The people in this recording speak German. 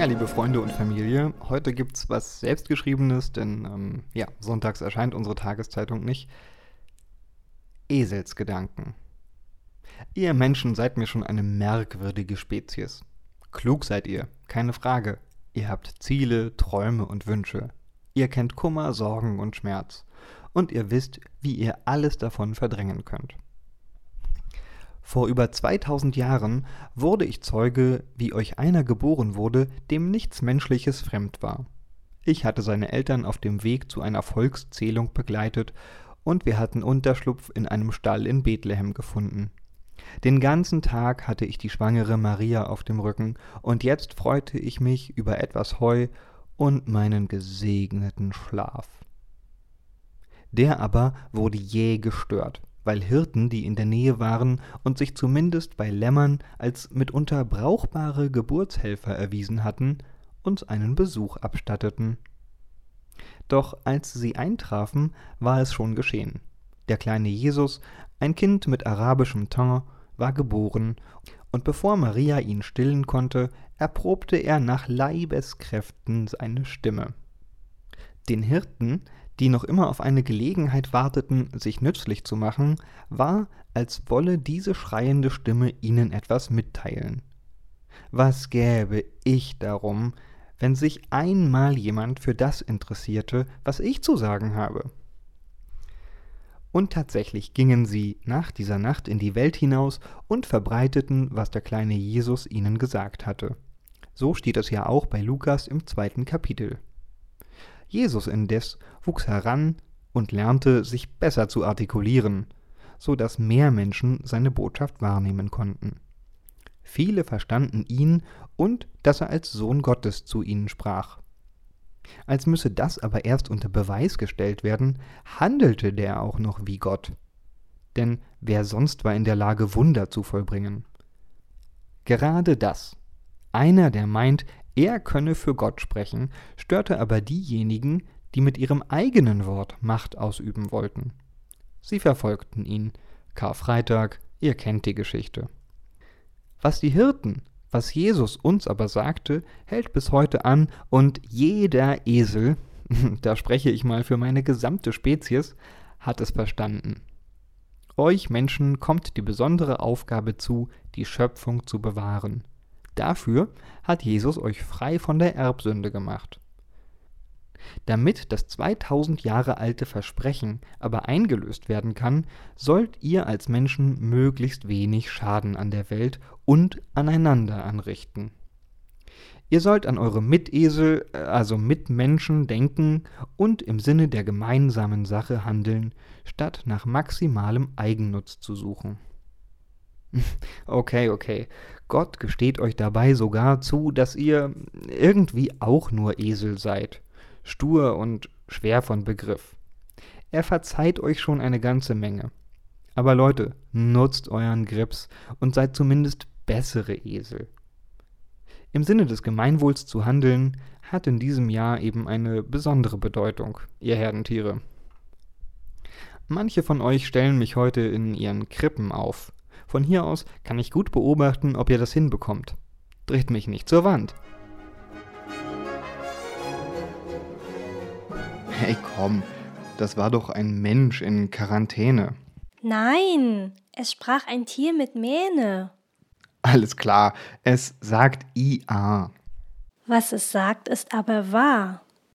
Ja, liebe Freunde und Familie, heute gibt's was Selbstgeschriebenes, denn ähm, ja, sonntags erscheint unsere Tageszeitung nicht. Eselsgedanken. Ihr Menschen seid mir schon eine merkwürdige Spezies. Klug seid ihr, keine Frage. Ihr habt Ziele, Träume und Wünsche. Ihr kennt Kummer, Sorgen und Schmerz. Und ihr wisst, wie ihr alles davon verdrängen könnt. Vor über 2000 Jahren wurde ich Zeuge, wie euch einer geboren wurde, dem nichts Menschliches fremd war. Ich hatte seine Eltern auf dem Weg zu einer Volkszählung begleitet und wir hatten Unterschlupf in einem Stall in Bethlehem gefunden. Den ganzen Tag hatte ich die schwangere Maria auf dem Rücken und jetzt freute ich mich über etwas Heu und meinen gesegneten Schlaf. Der aber wurde jäh gestört weil Hirten, die in der Nähe waren und sich zumindest bei Lämmern als mitunter brauchbare Geburtshelfer erwiesen hatten, uns einen Besuch abstatteten. Doch als sie eintrafen, war es schon geschehen. Der kleine Jesus, ein Kind mit arabischem Teint, war geboren, und bevor Maria ihn stillen konnte, erprobte er nach Leibeskräften seine Stimme. Den Hirten, die noch immer auf eine Gelegenheit warteten, sich nützlich zu machen, war, als wolle diese schreiende Stimme ihnen etwas mitteilen. Was gäbe ich darum, wenn sich einmal jemand für das interessierte, was ich zu sagen habe? Und tatsächlich gingen sie nach dieser Nacht in die Welt hinaus und verbreiteten, was der kleine Jesus ihnen gesagt hatte. So steht es ja auch bei Lukas im zweiten Kapitel. Jesus indes wuchs heran und lernte, sich besser zu artikulieren, so dass mehr Menschen seine Botschaft wahrnehmen konnten. Viele verstanden ihn und dass er als Sohn Gottes zu ihnen sprach. Als müsse das aber erst unter Beweis gestellt werden, handelte der auch noch wie Gott. Denn wer sonst war in der Lage, Wunder zu vollbringen? Gerade das. Einer, der meint, er könne für Gott sprechen, störte aber diejenigen, die mit ihrem eigenen Wort Macht ausüben wollten. Sie verfolgten ihn. Karfreitag, ihr kennt die Geschichte. Was die Hirten, was Jesus uns aber sagte, hält bis heute an und jeder Esel, da spreche ich mal für meine gesamte Spezies, hat es verstanden. Euch Menschen kommt die besondere Aufgabe zu, die Schöpfung zu bewahren. Dafür hat Jesus euch frei von der Erbsünde gemacht. Damit das 2000 Jahre alte Versprechen aber eingelöst werden kann, sollt ihr als Menschen möglichst wenig Schaden an der Welt und aneinander anrichten. Ihr sollt an eure Mitesel, äh, also Mitmenschen denken und im Sinne der gemeinsamen Sache handeln, statt nach maximalem Eigennutz zu suchen. Okay, okay. Gott gesteht euch dabei sogar zu, dass ihr irgendwie auch nur Esel seid, stur und schwer von Begriff. Er verzeiht euch schon eine ganze Menge. Aber Leute, nutzt euren Grips und seid zumindest bessere Esel. Im Sinne des Gemeinwohls zu handeln, hat in diesem Jahr eben eine besondere Bedeutung, ihr Herdentiere. Manche von euch stellen mich heute in ihren Krippen auf, von hier aus kann ich gut beobachten, ob ihr das hinbekommt. Dreht mich nicht zur Wand. Hey komm, das war doch ein Mensch in Quarantäne. Nein, es sprach ein Tier mit Mähne. Alles klar, es sagt IA. Was es sagt, ist aber wahr.